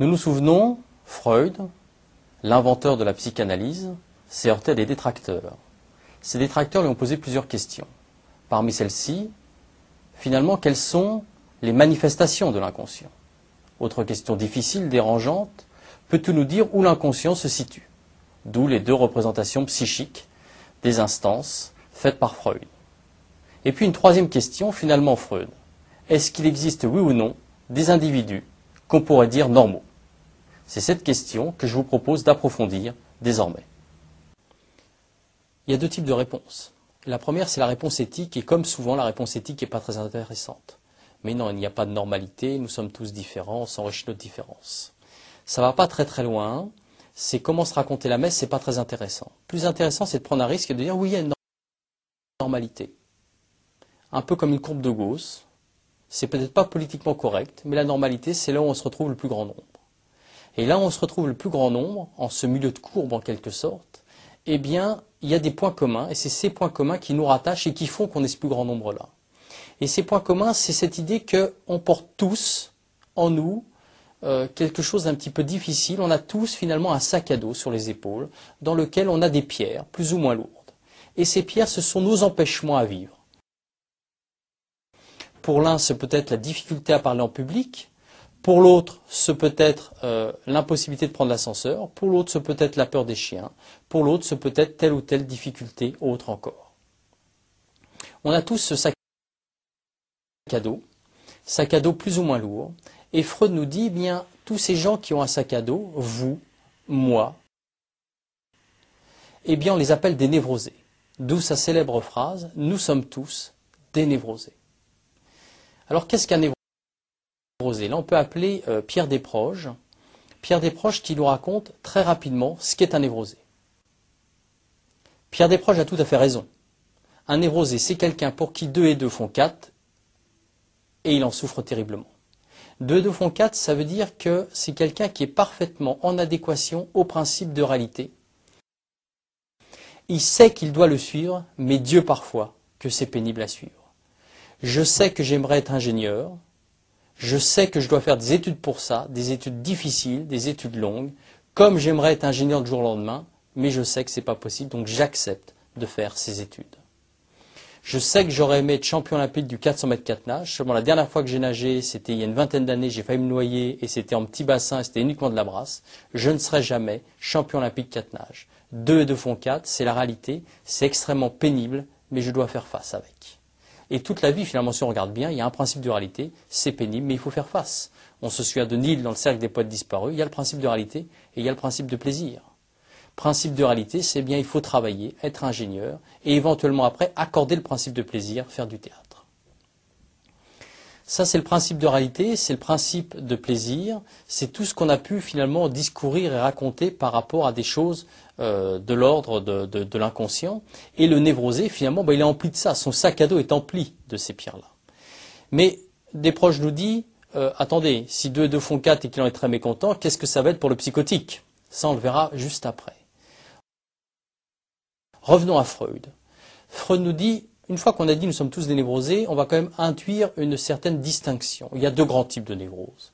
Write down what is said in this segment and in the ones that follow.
Nous nous souvenons, Freud, l'inventeur de la psychanalyse, s'est heurté à des détracteurs. Ces détracteurs lui ont posé plusieurs questions. Parmi celles-ci, finalement, quelles sont les manifestations de l'inconscient? Autre question difficile, dérangeante, peux-tu nous dire où l'inconscient se situe? D'où les deux représentations psychiques des instances faites par Freud. Et puis une troisième question, finalement, Freud. Est-ce qu'il existe, oui ou non, des individus qu'on pourrait dire normaux? C'est cette question que je vous propose d'approfondir désormais. Il y a deux types de réponses. La première, c'est la réponse éthique, et comme souvent, la réponse éthique n'est pas très intéressante. Mais non, il n'y a pas de normalité, nous sommes tous différents, on s'enrichit notre différence. Ça va pas très très loin, c'est comment se raconter la messe, c'est pas très intéressant. Plus intéressant, c'est de prendre un risque et de dire oui, il y a une normalité. Un peu comme une courbe de Gauss. C'est peut-être pas politiquement correct, mais la normalité, c'est là où on se retrouve le plus grand nombre. Et là on se retrouve le plus grand nombre, en ce milieu de courbe en quelque sorte, eh bien, il y a des points communs, et c'est ces points communs qui nous rattachent et qui font qu'on est ce plus grand nombre-là. Et ces points communs, c'est cette idée qu'on porte tous en nous euh, quelque chose d'un petit peu difficile. On a tous finalement un sac à dos sur les épaules dans lequel on a des pierres plus ou moins lourdes. Et ces pierres, ce sont nos empêchements à vivre. Pour l'un, c'est peut-être la difficulté à parler en public. Pour l'autre, ce peut être euh, l'impossibilité de prendre l'ascenseur. Pour l'autre, ce peut être la peur des chiens. Pour l'autre, ce peut être telle ou telle difficulté, autre encore. On a tous ce sac à dos, sac à dos plus ou moins lourd, et Freud nous dit, eh bien, tous ces gens qui ont un sac à dos, vous, moi, eh bien, on les appelle des névrosés. D'où sa célèbre phrase, nous sommes tous des névrosés. Alors, qu'est-ce qu'un névrosé? Là, on peut appeler euh, Pierre Desproges. Pierre Desproges qui nous raconte très rapidement ce qu'est un névrosé. Pierre Desproges a tout à fait raison. Un névrosé, c'est quelqu'un pour qui deux et deux font quatre, et il en souffre terriblement. 2 2 font 4, ça veut dire que c'est quelqu'un qui est parfaitement en adéquation au principe de réalité. Il sait qu'il doit le suivre, mais Dieu parfois que c'est pénible à suivre. Je sais que j'aimerais être ingénieur, je sais que je dois faire des études pour ça, des études difficiles, des études longues, comme j'aimerais être ingénieur du jour au lendemain, mais je sais que ce n'est pas possible, donc j'accepte de faire ces études. Je sais que j'aurais aimé être champion olympique du 400 mètres 4 nage. Seulement la dernière fois que j'ai nagé, c'était il y a une vingtaine d'années, j'ai failli me noyer et c'était en petit bassin et c'était uniquement de la brasse. Je ne serai jamais champion olympique 4 nage. 2 et 2 font 4, c'est la réalité, c'est extrêmement pénible, mais je dois faire face avec. Et toute la vie, finalement, si on regarde bien, il y a un principe de réalité, c'est pénible, mais il faut faire face. On se souvient de Nil dans le cercle des poètes disparus, il y a le principe de réalité et il y a le principe de plaisir principe de réalité, c'est bien il faut travailler, être ingénieur, et éventuellement après accorder le principe de plaisir, faire du théâtre. Ça, c'est le principe de réalité, c'est le principe de plaisir, c'est tout ce qu'on a pu finalement discourir et raconter par rapport à des choses euh, de l'ordre de, l'inconscient. Et le névrosé, finalement, ben, il est empli de ça, son sac à dos est empli de ces pierres-là. Mais des proches nous disent, euh, attendez, si deux et deux font quatre et qu'il en est très mécontent, qu'est-ce que ça va être pour le psychotique? Ça, on le verra juste après. Revenons à Freud. Freud nous dit, une fois qu'on a dit nous sommes tous des névrosés, on va quand même intuire une certaine distinction. Il y a deux grands types de névrose.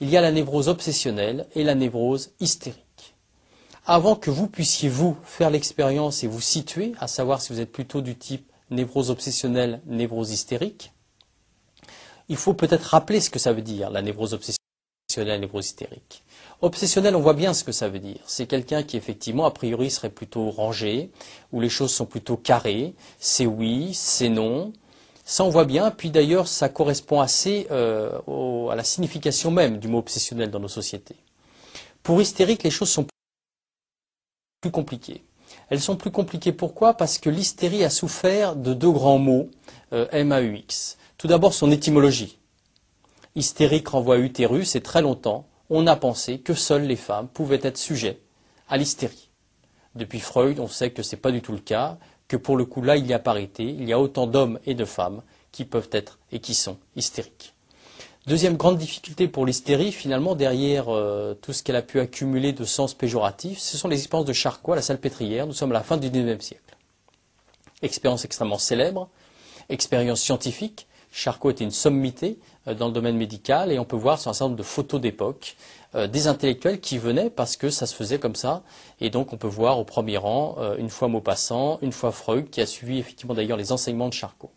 Il y a la névrose obsessionnelle et la névrose hystérique. Avant que vous puissiez, vous, faire l'expérience et vous situer, à savoir si vous êtes plutôt du type névrose obsessionnelle, névrose hystérique, il faut peut-être rappeler ce que ça veut dire, la névrose obsessionnelle, névrose hystérique. Obsessionnel, on voit bien ce que ça veut dire. C'est quelqu'un qui, effectivement, a priori, serait plutôt rangé, où les choses sont plutôt carrées. C'est oui, c'est non. Ça, on voit bien. Puis d'ailleurs, ça correspond assez euh, à la signification même du mot obsessionnel dans nos sociétés. Pour hystérique, les choses sont plus compliquées. Elles sont plus compliquées pourquoi? Parce que l'hystérie a souffert de deux grands mots, euh, M-A-U-X. Tout d'abord, son étymologie. Hystérique renvoie à utérus et très longtemps, on a pensé que seules les femmes pouvaient être sujettes à l'hystérie. Depuis Freud, on sait que ce n'est pas du tout le cas, que pour le coup là, il y a parité, il y a autant d'hommes et de femmes qui peuvent être et qui sont hystériques. Deuxième grande difficulté pour l'hystérie, finalement, derrière euh, tout ce qu'elle a pu accumuler de sens péjoratif, ce sont les expériences de Charcot à la salpêtrière. Nous sommes à la fin du XIXe siècle. Expérience extrêmement célèbre, expérience scientifique. Charcot était une sommité euh, dans le domaine médical et on peut voir sur un certain nombre de photos d'époque euh, des intellectuels qui venaient parce que ça se faisait comme ça. Et donc on peut voir au premier rang euh, une fois Maupassant, une fois Freud qui a suivi effectivement d'ailleurs les enseignements de Charcot.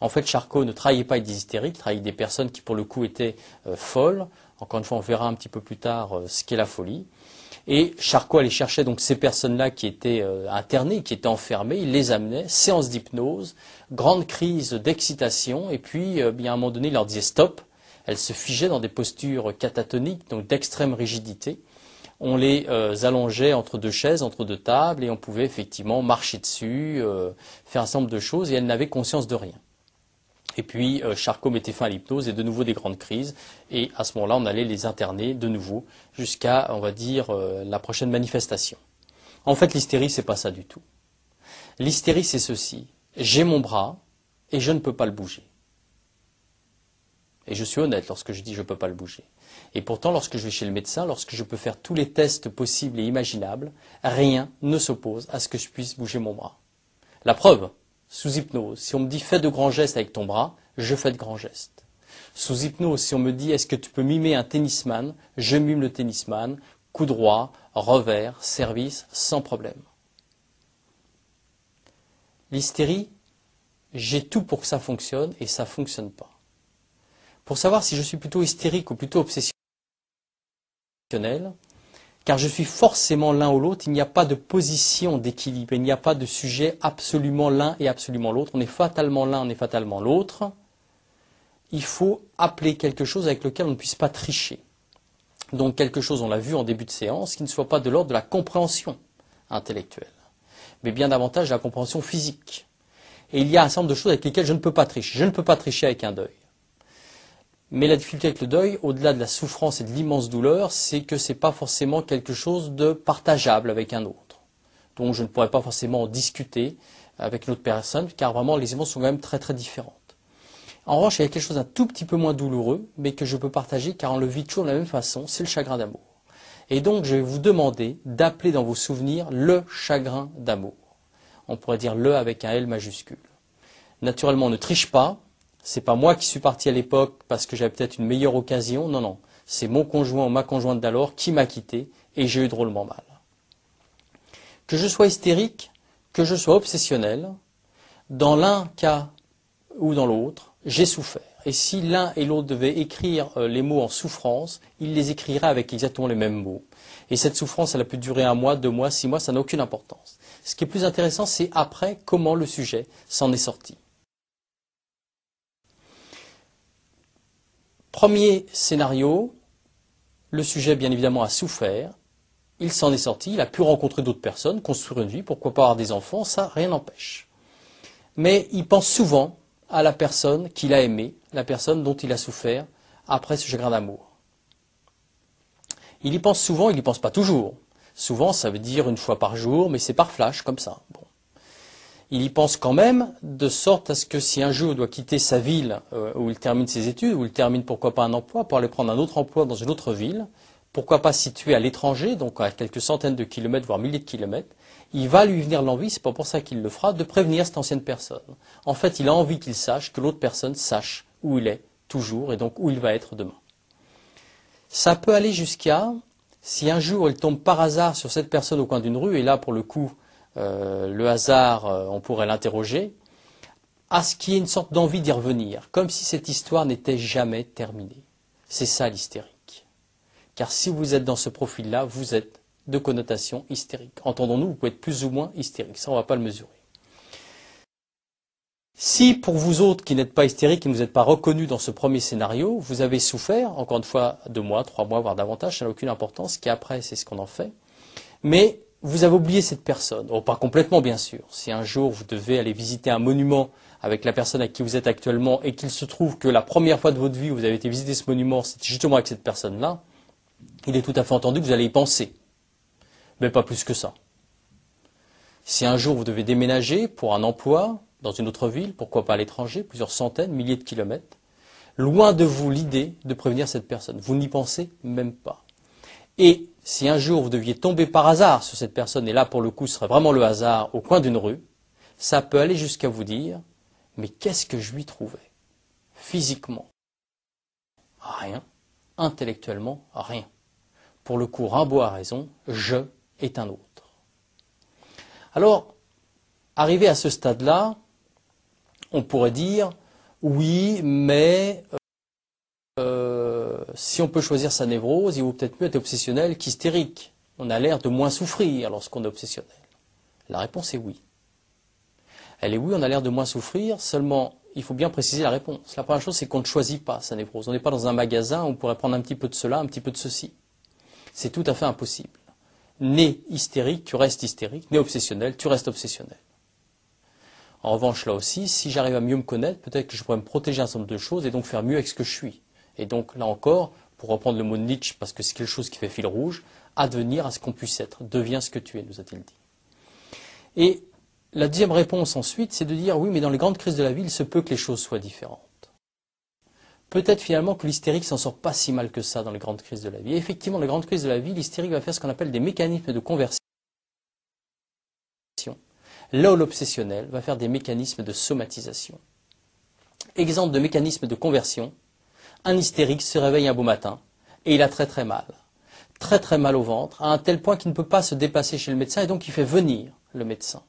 En fait, Charcot ne travaillait pas avec des hystériques, il travaillait avec des personnes qui pour le coup étaient folles. Encore une fois, on verra un petit peu plus tard ce qu'est la folie. Et Charcot allait chercher donc ces personnes-là qui étaient internées, qui étaient enfermées, il les amenait, séance d'hypnose, grande crise d'excitation, et puis bien à un moment donné, il leur disait stop, elles se figeaient dans des postures catatoniques, donc d'extrême rigidité. On les euh, allongeait entre deux chaises, entre deux tables, et on pouvait effectivement marcher dessus, euh, faire un certain nombre de choses, et elles n'avaient conscience de rien. Et puis euh, Charcot mettait fin à l'hypnose et de nouveau des grandes crises. Et à ce moment-là, on allait les interner de nouveau jusqu'à, on va dire, la prochaine manifestation. En fait, l'hystérie, c'est pas ça du tout. L'hystérie, c'est ceci. J'ai mon bras et je ne peux pas le bouger. Et je suis honnête lorsque je dis je ne peux pas le bouger. Et pourtant, lorsque je vais chez le médecin, lorsque je peux faire tous les tests possibles et imaginables, rien ne s'oppose à ce que je puisse bouger mon bras. La preuve, sous hypnose, si on me dit fais de grands gestes avec ton bras, je fais de grands gestes. Sous hypnose, si on me dit est-ce que tu peux mimer un tennisman, je mime le tennisman, coup droit, revers, service, sans problème. L'hystérie, j'ai tout pour que ça fonctionne et ça ne fonctionne pas pour savoir si je suis plutôt hystérique ou plutôt obsessionnel, car je suis forcément l'un ou l'autre, il n'y a pas de position d'équilibre, il n'y a pas de sujet absolument l'un et absolument l'autre, on est fatalement l'un, on est fatalement l'autre. Il faut appeler quelque chose avec lequel on ne puisse pas tricher. Donc quelque chose, on l'a vu en début de séance, qui ne soit pas de l'ordre de la compréhension intellectuelle, mais bien davantage de la compréhension physique. Et il y a un certain nombre de choses avec lesquelles je ne peux pas tricher. Je ne peux pas tricher avec un deuil. Mais la difficulté avec le deuil, au-delà de la souffrance et de l'immense douleur, c'est que ce n'est pas forcément quelque chose de partageable avec un autre. Donc je ne pourrais pas forcément en discuter avec une autre personne, car vraiment les émotions sont quand même très très différentes. En revanche, il y a quelque chose d'un tout petit peu moins douloureux, mais que je peux partager car on le vit toujours de la même façon, c'est le chagrin d'amour. Et donc je vais vous demander d'appeler dans vos souvenirs le chagrin d'amour. On pourrait dire le avec un L majuscule. Naturellement, on ne triche pas, c'est pas moi qui suis parti à l'époque parce que j'avais peut-être une meilleure occasion. Non, non. C'est mon conjoint ou ma conjointe d'alors qui m'a quitté et j'ai eu drôlement mal. Que je sois hystérique, que je sois obsessionnel, dans l'un cas ou dans l'autre, j'ai souffert. Et si l'un et l'autre devaient écrire euh, les mots en souffrance, ils les écriraient avec exactement les mêmes mots. Et cette souffrance, elle a pu durer un mois, deux mois, six mois, ça n'a aucune importance. Ce qui est plus intéressant, c'est après comment le sujet s'en est sorti. Premier scénario, le sujet bien évidemment a souffert, il s'en est sorti, il a pu rencontrer d'autres personnes, construire une vie, pourquoi pas avoir des enfants, ça rien n'empêche. Mais il pense souvent à la personne qu'il a aimée, la personne dont il a souffert après ce chagrin d'amour. Il y pense souvent, il n'y pense pas toujours. Souvent, ça veut dire une fois par jour, mais c'est par flash, comme ça il y pense quand même, de sorte à ce que si un jour il doit quitter sa ville euh, où il termine ses études, où il termine pourquoi pas un emploi, pour aller prendre un autre emploi dans une autre ville, pourquoi pas situé à l'étranger, donc à quelques centaines de kilomètres, voire milliers de kilomètres, il va lui venir l'envie, c'est pas pour ça qu'il le fera, de prévenir cette ancienne personne. En fait, il a envie qu'il sache, que l'autre personne sache où il est toujours et donc où il va être demain. Ça peut aller jusqu'à, si un jour il tombe par hasard sur cette personne au coin d'une rue, et là pour le coup le hasard, euh, on pourrait l'interroger, à ce qu'il y ait une sorte d'envie d'y revenir, comme si cette histoire n'était jamais terminée. C'est ça l'hystérique. Car si vous êtes dans ce profil-là, vous êtes de connotation hystérique. Entendons-nous, vous pouvez être plus ou moins hystérique, ça on ne va pas le mesurer. Si pour vous autres qui n'êtes pas hystériques, qui ne vous êtes pas reconnus dans ce premier scénario, vous avez souffert, encore une fois, deux mois, trois mois, voire davantage, ça n'a aucune importance, ce qui après, c'est ce qu'on en fait. Mais vous avez oublié cette personne. Oh, pas complètement, bien sûr. Si un jour vous devez aller visiter un monument avec la personne avec qui vous êtes actuellement et qu'il se trouve que la première fois de votre vie où vous avez été visiter ce monument, c'était justement avec cette personne-là, il est tout à fait entendu que vous allez y penser. Mais pas plus que ça. Si un jour vous devez déménager pour un emploi dans une autre ville, pourquoi pas à l'étranger, plusieurs centaines, milliers de kilomètres, loin de vous l'idée de prévenir cette personne. Vous n'y pensez même pas. Et si un jour vous deviez tomber par hasard sur cette personne, et là pour le coup ce serait vraiment le hasard au coin d'une rue, ça peut aller jusqu'à vous dire, mais qu'est-ce que je lui trouvais? Physiquement, rien, intellectuellement, rien. Pour le coup, Rimbaud a raison, je est un autre. Alors, arrivé à ce stade-là, on pourrait dire, oui, mais euh, si on peut choisir sa névrose, il vaut peut-être mieux être obsessionnel qu'hystérique. On a l'air de moins souffrir lorsqu'on est obsessionnel. La réponse est oui. Elle est oui, on a l'air de moins souffrir, seulement il faut bien préciser la réponse. La première chose, c'est qu'on ne choisit pas sa névrose. On n'est pas dans un magasin où on pourrait prendre un petit peu de cela, un petit peu de ceci. C'est tout à fait impossible. Né hystérique, tu restes hystérique. Né obsessionnel, tu restes obsessionnel. En revanche, là aussi, si j'arrive à mieux me connaître, peut-être que je pourrais me protéger un certain nombre de choses et donc faire mieux avec ce que je suis. Et donc, là encore, pour reprendre le mot de Nietzsche, parce que c'est quelque chose qui fait fil rouge, advenir à ce qu'on puisse être. Deviens ce que tu es, nous a-t-il dit. Et la deuxième réponse ensuite, c'est de dire oui, mais dans les grandes crises de la vie, il se peut que les choses soient différentes. Peut-être finalement que l'hystérique s'en sort pas si mal que ça dans les grandes crises de la vie. Et effectivement, les grandes crises de la vie, l'hystérique va faire ce qu'on appelle des mécanismes de conversion. Là où l'obsessionnel va faire des mécanismes de somatisation. Exemple de mécanisme de conversion, un hystérique se réveille un beau matin et il a très très mal. Très très mal au ventre, à un tel point qu'il ne peut pas se dépasser chez le médecin et donc il fait venir le médecin.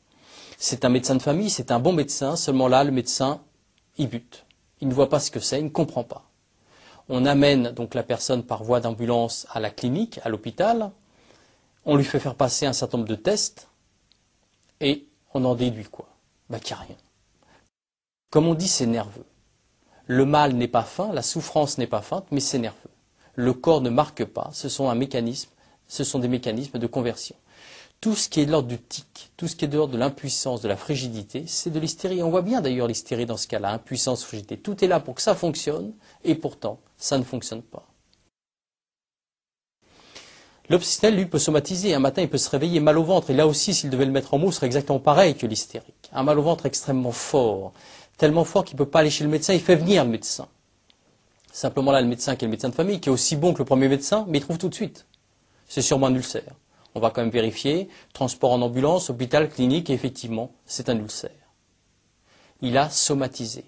C'est un médecin de famille, c'est un bon médecin, seulement là, le médecin, il bute. Il ne voit pas ce que c'est, il ne comprend pas. On amène donc la personne par voie d'ambulance à la clinique, à l'hôpital, on lui fait faire passer un certain nombre de tests, et on en déduit quoi? Bah qu'il n'y a rien. Comme on dit, c'est nerveux. Le mal n'est pas fin, la souffrance n'est pas feinte, mais c'est nerveux. Le corps ne marque pas, ce sont un mécanisme, ce sont des mécanismes de conversion tout ce qui est de l'ordre du tic, tout ce qui est de l'ordre de l'impuissance, de la frigidité, c'est de l'hystérie. On voit bien d'ailleurs l'hystérie dans ce cas-là, impuissance, frigidité. Tout est là pour que ça fonctionne, et pourtant, ça ne fonctionne pas. L'obsessionnel, lui, peut somatiser. Un matin, il peut se réveiller mal au ventre. Et là aussi, s'il devait le mettre en mots, ce serait exactement pareil que l'hystérique. Un mal au ventre extrêmement fort. Tellement fort qu'il ne peut pas aller chez le médecin. Il fait venir le médecin. Simplement là, le médecin qui est le médecin de famille, qui est aussi bon que le premier médecin, mais il trouve tout de suite. C'est sûrement un ulcère. On va quand même vérifier. Transport en ambulance, hôpital, clinique, effectivement, c'est un ulcère. Il a somatisé.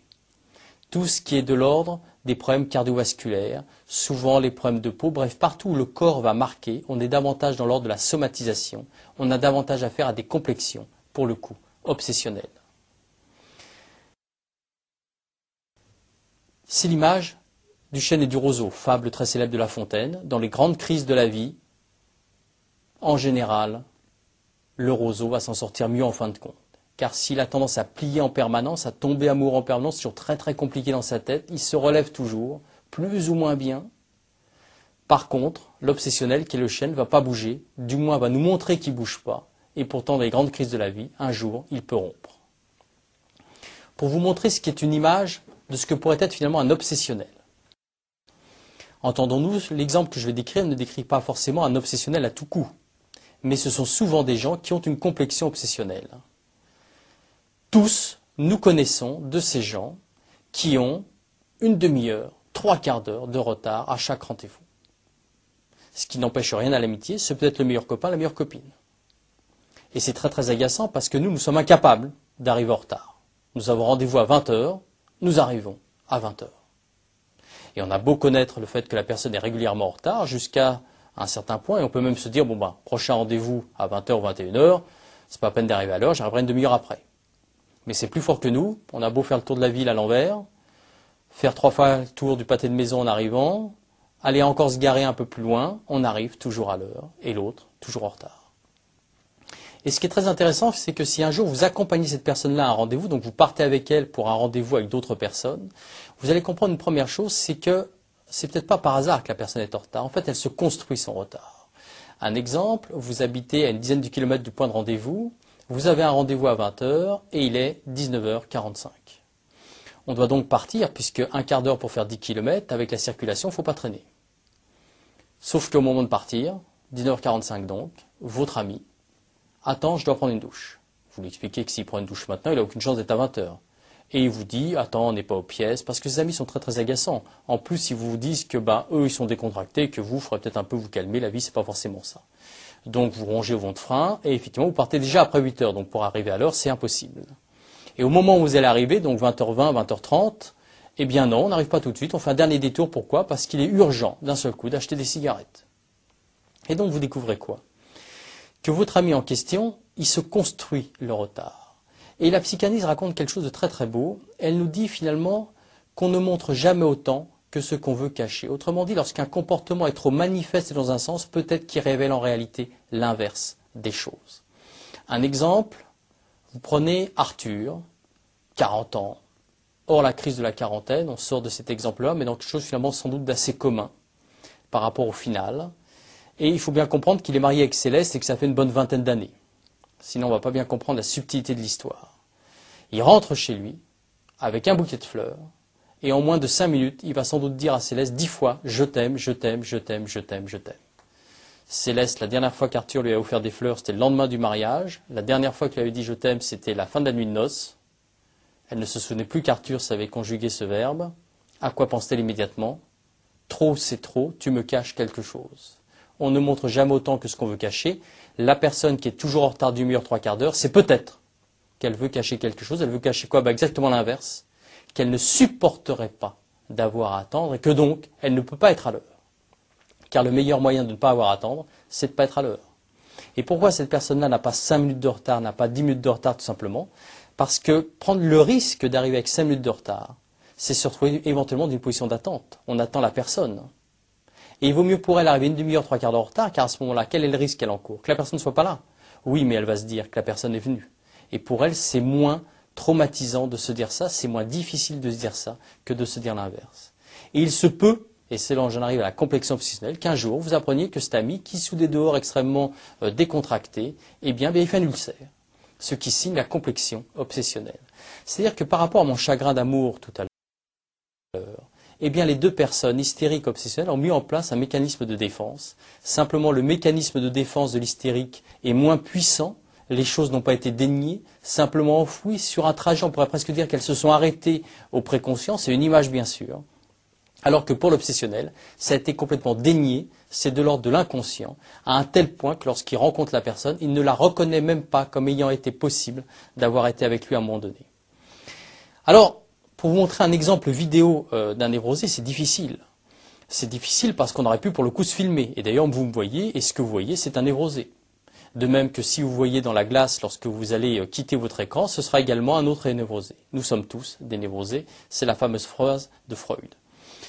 Tout ce qui est de l'ordre des problèmes cardiovasculaires, souvent les problèmes de peau, bref, partout où le corps va marquer, on est davantage dans l'ordre de la somatisation, on a davantage affaire à des complexions, pour le coup, obsessionnelles. C'est l'image du chêne et du roseau, fable très célèbre de La Fontaine. Dans les grandes crises de la vie, en général, le roseau va s'en sortir mieux en fin de compte. Car s'il a tendance à plier en permanence, à tomber amoureux en permanence, toujours très très compliqué dans sa tête, il se relève toujours, plus ou moins bien. Par contre, l'obsessionnel, qui est le chêne, ne va pas bouger, du moins va nous montrer qu'il ne bouge pas, et pourtant dans les grandes crises de la vie, un jour, il peut rompre. Pour vous montrer ce qui est une image de ce que pourrait être finalement un obsessionnel. Entendons-nous, l'exemple que je vais décrire ne décrit pas forcément un obsessionnel à tout coup mais ce sont souvent des gens qui ont une complexion obsessionnelle. Tous, nous connaissons de ces gens qui ont une demi-heure, trois quarts d'heure de retard à chaque rendez-vous. Ce qui n'empêche rien à l'amitié, c'est peut-être le meilleur copain, la meilleure copine. Et c'est très très agaçant parce que nous, nous sommes incapables d'arriver en retard. Nous avons rendez-vous à 20 heures, nous arrivons à 20 heures. Et on a beau connaître le fait que la personne est régulièrement en retard jusqu'à à un certain point, et on peut même se dire, bon ben, prochain rendez-vous à 20h ou 21h, c'est pas la peine d'arriver à l'heure, j'arriverai une demi-heure après. Mais c'est plus fort que nous, on a beau faire le tour de la ville à l'envers, faire trois fois le tour du pâté de maison en arrivant, aller encore se garer un peu plus loin, on arrive toujours à l'heure, et l'autre toujours en retard. Et ce qui est très intéressant, c'est que si un jour vous accompagnez cette personne-là à un rendez-vous, donc vous partez avec elle pour un rendez-vous avec d'autres personnes, vous allez comprendre une première chose, c'est que c'est peut-être pas par hasard que la personne est en retard. En fait, elle se construit son retard. Un exemple, vous habitez à une dizaine de kilomètres du point de rendez-vous, vous avez un rendez-vous à 20h et il est 19h45. On doit donc partir, puisque un quart d'heure pour faire 10 km, avec la circulation, il ne faut pas traîner. Sauf qu'au moment de partir, 19h45 donc, votre ami attend, je dois prendre une douche. Vous lui expliquez que s'il prend une douche maintenant, il n'a aucune chance d'être à 20h et il vous dit attends on n'est pas aux pièces parce que ses amis sont très très agaçants. En plus ils vous disent que ben eux ils sont décontractés que vous ferez peut-être un peu vous calmer la vie c'est pas forcément ça. Donc vous rongez vos de frein et effectivement vous partez déjà après 8 heures donc pour arriver à l'heure c'est impossible. Et au moment où vous allez arriver donc 20h20 20h30 Eh bien non, on n'arrive pas tout de suite, on fait un dernier détour. Pourquoi? Parce qu'il est urgent, d'un seul coup, d'acheter des cigarettes. Et donc vous découvrez quoi? Que votre ami en question, il se construit le retard. Et la psychanalyse raconte quelque chose de très très beau. Elle nous dit finalement qu'on ne montre jamais autant que ce qu'on veut cacher. Autrement dit, lorsqu'un comportement est trop manifeste dans un sens, peut-être qu'il révèle en réalité l'inverse des choses. Un exemple, vous prenez Arthur, 40 ans, hors la crise de la quarantaine, on sort de cet exemple-là, mais dans quelque chose finalement sans doute d'assez commun par rapport au final. Et il faut bien comprendre qu'il est marié avec Céleste et que ça fait une bonne vingtaine d'années. Sinon, on ne va pas bien comprendre la subtilité de l'histoire. Il rentre chez lui avec un bouquet de fleurs et en moins de cinq minutes, il va sans doute dire à Céleste dix fois Je t'aime, je t'aime, je t'aime, je t'aime, je t'aime. Céleste, la dernière fois qu'Arthur lui a offert des fleurs, c'était le lendemain du mariage. La dernière fois qu'il lui avait dit je t'aime, c'était la fin de la nuit de noces. Elle ne se souvenait plus qu'Arthur savait conjuguer ce verbe. À quoi pense-t-elle immédiatement? Trop, c'est trop, tu me caches quelque chose. On ne montre jamais autant que ce qu'on veut cacher. La personne qui est toujours en retard du mur trois quarts d'heure, c'est peut-être qu'elle veut cacher quelque chose. Elle veut cacher quoi? Bah Exactement l'inverse. Qu'elle ne supporterait pas d'avoir à attendre et que donc elle ne peut pas être à l'heure car le meilleur moyen de ne pas avoir à attendre, c'est de ne pas être à l'heure. Et pourquoi cette personne-là n'a pas 5 minutes de retard, n'a pas 10 minutes de retard tout simplement? Parce que prendre le risque d'arriver avec 5 minutes de retard, c'est se retrouver éventuellement dans une position d'attente. On attend la personne. Et il vaut mieux pour elle arriver une demi-heure, trois quarts d'heure en retard, car à ce moment-là, quel est le risque qu'elle encourt Que la personne ne soit pas là. Oui, mais elle va se dire que la personne est venue. Et pour elle, c'est moins traumatisant de se dire ça, c'est moins difficile de se dire ça que de se dire l'inverse. Et il se peut et c'est là où j'en arrive à la complexion obsessionnelle, qu'un jour vous appreniez que cet ami, qui sous des dehors extrêmement euh, décontractés, eh bien, il fait un ulcère. Ce qui signe la complexion obsessionnelle. C'est-à-dire que par rapport à mon chagrin d'amour tout à l'heure, eh bien, les deux personnes hystériques obsessionnelles ont mis en place un mécanisme de défense. Simplement, le mécanisme de défense de l'hystérique est moins puissant. Les choses n'ont pas été déniées, simplement enfouies sur un trajet. On pourrait presque dire qu'elles se sont arrêtées au préconscient. C'est une image, bien sûr. Alors que pour l'obsessionnel, ça a été complètement dénié, c'est de l'ordre de l'inconscient, à un tel point que lorsqu'il rencontre la personne, il ne la reconnaît même pas comme ayant été possible d'avoir été avec lui à un moment donné. Alors, pour vous montrer un exemple vidéo euh, d'un névrosé, c'est difficile. C'est difficile parce qu'on aurait pu pour le coup se filmer. Et d'ailleurs, vous me voyez, et ce que vous voyez, c'est un névrosé. De même que si vous voyez dans la glace lorsque vous allez euh, quitter votre écran, ce sera également un autre névrosé. Nous sommes tous des névrosés. C'est la fameuse phrase de Freud.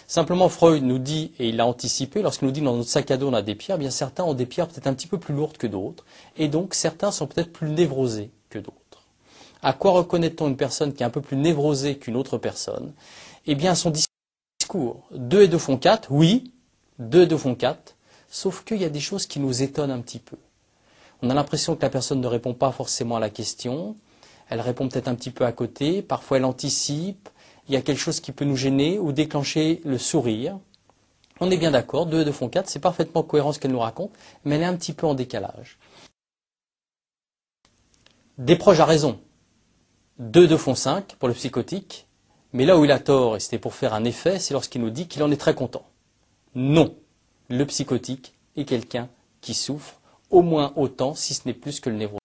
Simplement, Freud nous dit, et il l'a anticipé, lorsqu'il nous dit dans notre sac à dos on a des pierres, bien certains ont des pierres peut-être un petit peu plus lourdes que d'autres, et donc certains sont peut-être plus névrosés que d'autres. À quoi reconnaît-on une personne qui est un peu plus névrosée qu'une autre personne? Eh bien, son discours. Deux et deux font quatre, oui, deux et deux font quatre, sauf qu'il y a des choses qui nous étonnent un petit peu. On a l'impression que la personne ne répond pas forcément à la question, elle répond peut-être un petit peu à côté, parfois elle anticipe, il y a quelque chose qui peut nous gêner ou déclencher le sourire. On est bien d'accord, 2 et 2 font 4, c'est parfaitement cohérent ce qu'elle nous raconte, mais elle est un petit peu en décalage. Des proches a raison. 2 et 2 font 5 pour le psychotique, mais là où il a tort, et c'était pour faire un effet, c'est lorsqu'il nous dit qu'il en est très content. Non, le psychotique est quelqu'un qui souffre au moins autant, si ce n'est plus que le névrosé.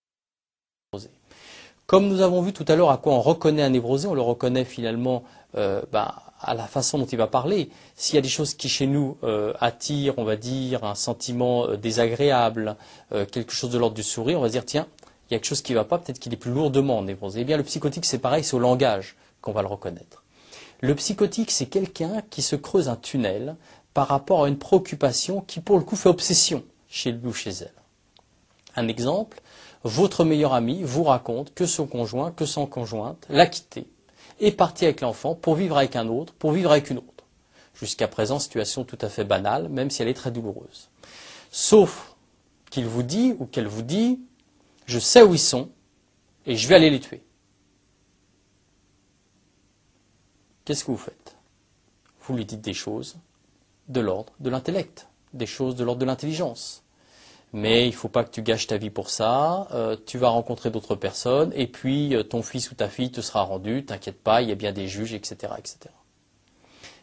Comme nous avons vu tout à l'heure à quoi on reconnaît un névrosé, on le reconnaît finalement euh, bah, à la façon dont il va parler. S'il y a des choses qui chez nous euh, attirent, on va dire, un sentiment euh, désagréable, quelque chose de l'ordre du sourire, on va dire tiens, il y a quelque chose qui ne va pas, peut-être qu'il est plus lourdement névrosé. Eh bien, le psychotique, c'est pareil, c'est au langage qu'on va le reconnaître. Le psychotique, c'est quelqu'un qui se creuse un tunnel par rapport à une préoccupation qui, pour le coup, fait obsession chez lui ou chez elle. Un exemple, votre meilleur ami vous raconte que son conjoint, que son conjointe l'a quitté, est parti avec l'enfant pour vivre avec un autre, pour vivre avec une autre. Jusqu'à présent, situation tout à fait banale, même si elle est très douloureuse. Sauf qu'il vous dit ou qu'elle vous dit, je sais où ils sont et je vais aller les tuer. Qu'est-ce que vous faites? Vous lui dites des choses de l'ordre de l'intellect, des choses de l'ordre de l'intelligence mais il ne faut pas que tu gâches ta vie pour ça, euh, tu vas rencontrer d'autres personnes, et puis euh, ton fils ou ta fille te sera rendu, t'inquiète pas, il y a bien des juges, etc. etc.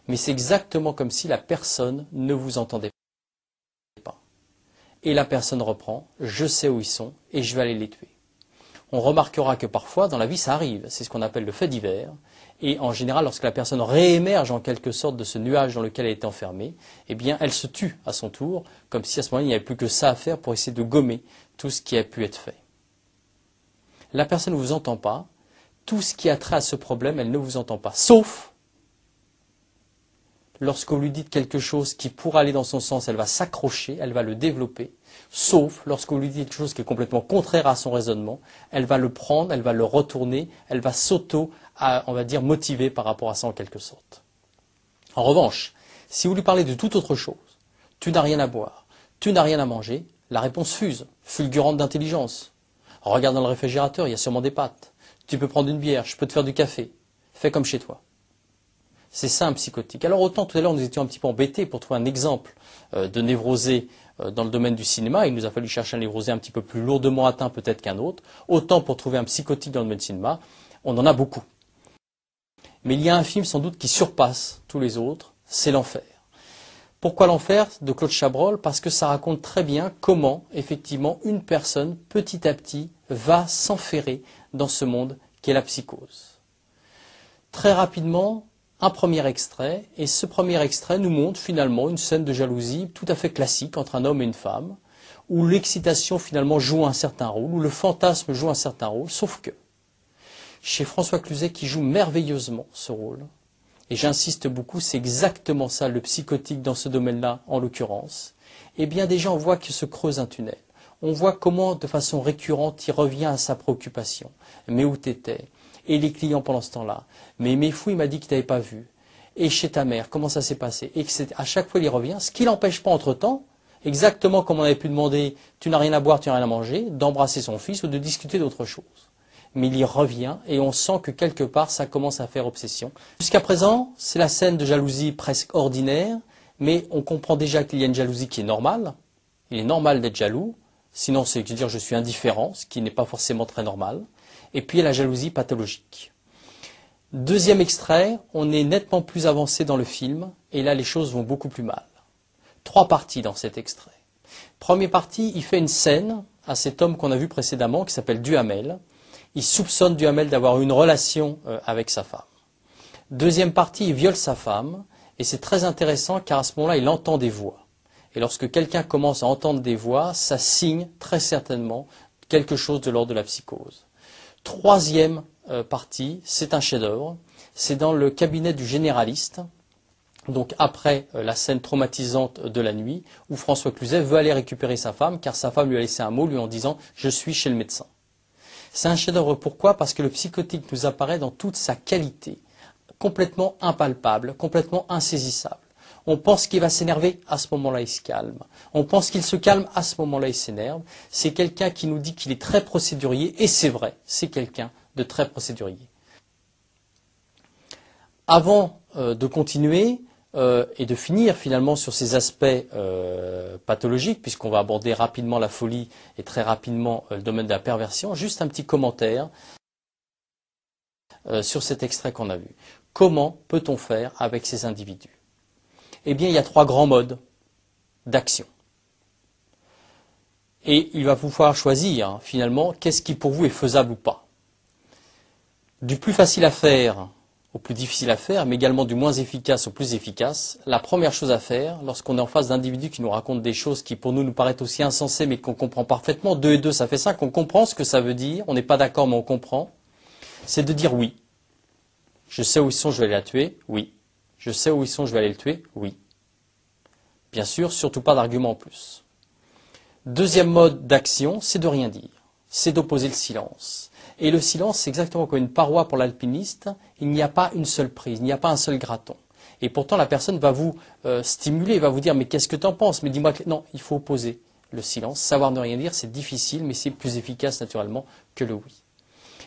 Mais c'est exactement comme si la personne ne vous entendait pas. Et la personne reprend, je sais où ils sont, et je vais aller les tuer. on remarquera que parfois, dans la vie, ça arrive. C'est ce qu'on appelle le fait divers. Et en général, lorsque la personne réémerge en quelque sorte de ce nuage dans lequel elle est enfermée, eh bien, elle se tue à son tour, comme si à ce moment-là, il n'y avait plus que ça à faire pour essayer de gommer tout ce qui a pu être fait. La personne ne vous entend pas. Tout ce qui a trait à ce problème, elle ne vous entend pas. Sauf lorsque vous lui dites quelque chose qui pourra aller dans son sens, elle va s'accrocher, elle va le développer. Sauf lorsque vous lui dites quelque chose qui est complètement contraire à son raisonnement, elle va le prendre, elle va le retourner, elle va s'auto, on va dire, motiver par rapport à ça en quelque sorte. En revanche, si vous lui parlez de toute autre chose, tu n'as rien à boire, tu n'as rien à manger, la réponse fuse, fulgurante d'intelligence. Regarde dans le réfrigérateur, il y a sûrement des pâtes. Tu peux prendre une bière, je peux te faire du café. Fais comme chez toi. C'est ça un psychotique. Alors autant tout à l'heure nous étions un petit peu embêtés pour trouver un exemple euh, de névrosé euh, dans le domaine du cinéma, il nous a fallu chercher un névrosé un petit peu plus lourdement atteint peut-être qu'un autre, autant pour trouver un psychotique dans le domaine du cinéma, on en a beaucoup. Mais il y a un film sans doute qui surpasse tous les autres, c'est L'Enfer. Pourquoi l'enfer? De Claude Chabrol Parce que ça raconte très bien comment, effectivement, une personne, petit à petit, va s'enferrer dans ce monde qu'est la psychose. Très rapidement, un premier extrait, et ce premier extrait nous montre finalement une scène de jalousie tout à fait classique entre un homme et une femme, où l'excitation finalement joue un certain rôle, où le fantasme joue un certain rôle, sauf que, chez François Cluzet qui joue merveilleusement ce rôle, et j'insiste beaucoup, c'est exactement ça le psychotique dans ce domaine-là, en l'occurrence, eh bien déjà on voit qu'il se creuse un tunnel. On voit comment, de façon récurrente, il revient à sa préoccupation. Mais où t'étais? Et les clients pendant ce temps-là. Mais mes fous, il m'a dit qu'il t'avait pas vu. Et chez ta mère, comment ça s'est passé? Et à chaque fois, il y revient. Ce qui l'empêche pas, entre-temps, exactement comme on avait pu demander, tu n'as rien à boire, tu n'as rien à manger, d'embrasser son fils ou de discuter d'autre chose mais il y revient et on sent que quelque part ça commence à faire obsession. Jusqu'à présent, c'est la scène de jalousie presque ordinaire, mais on comprend déjà qu'il y a une jalousie qui est normale. Il est normal d'être jaloux, sinon c'est dire je suis indifférent, ce qui n'est pas forcément très normal. Et puis la jalousie pathologique. Deuxième extrait, on est nettement plus avancé dans le film, et là les choses vont beaucoup plus mal. Trois parties dans cet extrait. Première partie, il fait une scène à cet homme qu'on a vu précédemment, qui s'appelle Duhamel, il soupçonne Duhamel d'avoir une relation euh, avec sa femme. Deuxième partie, il viole sa femme, et c'est très intéressant car à ce moment-là, il entend des voix. Et lorsque quelqu'un commence à entendre des voix, ça signe très certainement quelque chose de l'ordre de la psychose. Troisième euh, partie, c'est un chef-d'œuvre. C'est dans le cabinet du généraliste, donc après euh, la scène traumatisante de la nuit, où François Cluzet veut aller récupérer sa femme, car sa femme lui a laissé un mot lui en disant Je suis chez le médecin. C'est un chef-d'œuvre pourquoi? Parce que le psychotique nous apparaît dans toute sa qualité, complètement impalpable, complètement insaisissable. On pense qu'il va s'énerver, à ce moment-là il se calme. On pense qu'il se calme, à ce moment-là il s'énerve. C'est quelqu'un qui nous dit qu'il est très procédurier, et c'est vrai, c'est quelqu'un de très procédurier. Avant euh, de continuer, euh, et de finir finalement sur ces aspects euh, pathologiques, puisqu'on va aborder rapidement la folie et très rapidement le domaine de la perversion, juste un petit commentaire sur cet extrait qu'on a vu. Comment peut-on faire avec ces individus? Eh bien, il y a trois grands modes d'action. Et il va vous falloir choisir hein, finalement qu'est-ce qui pour vous est faisable ou pas. Du plus facile à faire au plus difficile à faire, mais également du moins efficace au plus efficace, la première chose à faire, lorsqu'on est en face d'individus qui nous racontent des choses qui pour nous nous paraissent aussi insensées, mais qu'on comprend parfaitement, deux et deux ça fait ça, qu'on comprend ce que ça veut dire, on n'est pas d'accord mais on comprend, c'est de dire oui. Je sais où ils sont, je vais la tuer, oui. Je sais où ils sont, je vais aller le tuer, oui. Bien sûr, surtout pas d'argument en plus. Deuxième mode d'action, c'est de rien dire. C'est d'opposer le silence. Et le silence, c'est exactement comme une paroi pour l'alpiniste. Il n'y a pas une seule prise, il n'y a pas un seul graton. Et pourtant, la personne va vous euh, stimuler, va vous dire, mais qu'est-ce que tu en penses? Mais dis-moi que... Non, il faut opposer le silence. Savoir ne rien dire, c'est difficile, mais c'est plus efficace naturellement que le oui.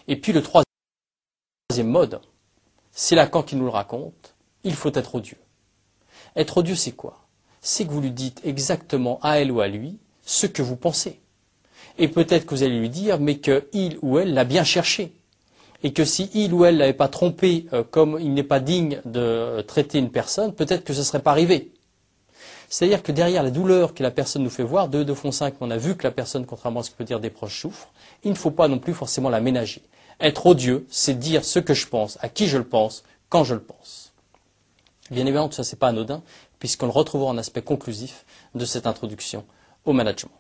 Et puis le troisième mode, c'est Lacan qui nous le raconte, il faut être odieux. Être odieux, c'est quoi? C'est que vous lui dites exactement à elle ou à lui ce que vous pensez. Et peut-être que vous allez lui dire, mais qu'il ou elle l'a bien cherché. Et que si il ou elle l'avait pas trompé, euh, comme il n'est pas digne de traiter une personne, peut-être que ce ne serait pas arrivé. C'est-à-dire que derrière la douleur que la personne nous fait voir, 2, 2 font 5, on a vu que la personne, contrairement à ce que peut dire des proches, souffre, il ne faut pas non plus forcément la ménager. Être odieux, c'est dire ce que je pense, à qui je le pense, quand je le pense. Bien évidemment, ça, c'est pas anodin, puisqu'on le retrouvera en aspect conclusif de cette introduction au management.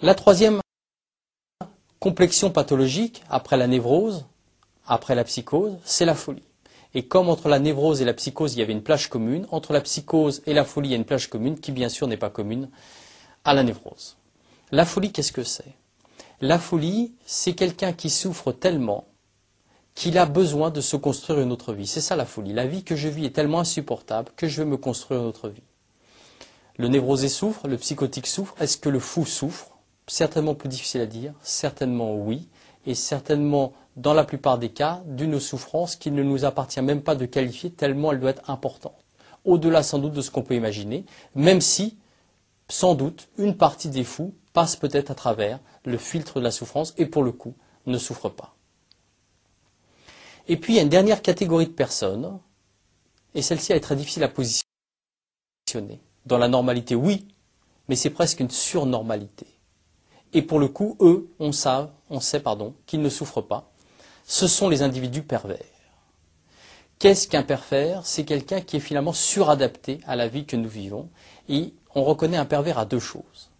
La troisième complexion pathologique, après la névrose, après la psychose, c'est la folie. Et comme entre la névrose et la psychose, il y avait une plage commune, entre la psychose et la folie, il y a une plage commune qui, bien sûr, n'est pas commune à la névrose. La folie, qu'est-ce que c'est? La folie, c'est quelqu'un qui souffre tellement qu'il a besoin de se construire une autre vie. C'est ça la folie. La vie que je vis est tellement insupportable que je veux me construire une autre vie. Le névrosé souffre, le psychotique souffre. Est-ce que le fou souffre? Certainement plus difficile à dire, certainement oui, et certainement dans la plupart des cas d'une souffrance qui ne nous appartient même pas de qualifier tellement elle doit être importante. Au-delà sans doute de ce qu'on peut imaginer, même si, sans doute, une partie des fous passe peut-être à travers le filtre de la souffrance et pour le coup ne souffre pas. Et puis il y a une dernière catégorie de personnes, et celle-ci est très difficile à positionner. Dans la normalité, oui, mais c'est presque une surnormalité. Et pour le coup, eux, on, sait, on sait qu'ils ne souffrent pas. Ce sont les individus pervers. Qu'est-ce qu'un pervers? C'est quelqu'un qui est finalement suradapté à la vie que nous vivons. Et on reconnaît un pervers à deux choses.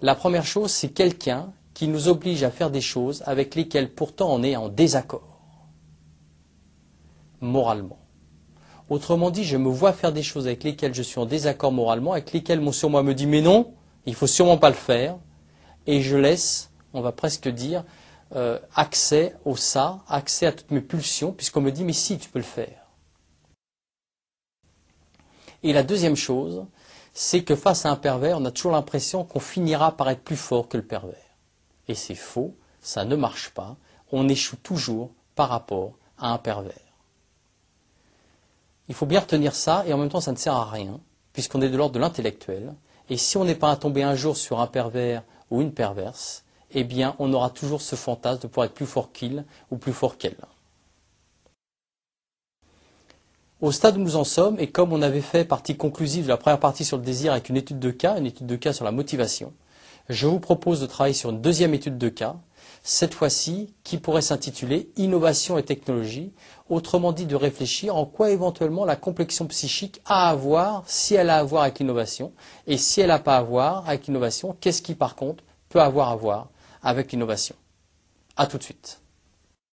La première chose, c'est quelqu'un qui nous oblige à faire des choses avec lesquelles pourtant on est en désaccord, moralement. Autrement dit, je me vois faire des choses avec lesquelles je suis en désaccord moralement, avec lesquelles mon sur moi me dit mais non, il faut sûrement pas le faire, et je laisse, on va presque dire, euh, accès au ça, accès à toutes mes pulsions, puisqu'on me dit mais si, tu peux le faire. Et la deuxième chose, c'est que face à un pervers, on a toujours l'impression qu'on finira par être plus fort que le pervers. Et c'est faux, ça ne marche pas, on échoue toujours par rapport à un pervers. Il faut bien retenir ça, et en même temps ça ne sert à rien, puisqu'on est de l'ordre de l'intellectuel, et si on n'est pas tombé un jour sur un pervers ou une perverse, eh bien, on aura toujours ce fantasme de pouvoir être plus fort qu'il ou plus fort qu'elle. Au stade où nous en sommes, et comme on avait fait partie conclusive de la première partie sur le désir avec une étude de cas, une étude de cas sur la motivation, je vous propose de travailler sur une deuxième étude de cas, cette fois-ci qui pourrait s'intituler Innovation et technologie, autrement dit de réfléchir en quoi éventuellement la complexion psychique a à voir, si elle a à voir avec l'innovation, et si elle n'a pas à voir avec l'innovation, qu'est-ce qui par contre peut avoir à voir avec l'innovation. A tout de suite.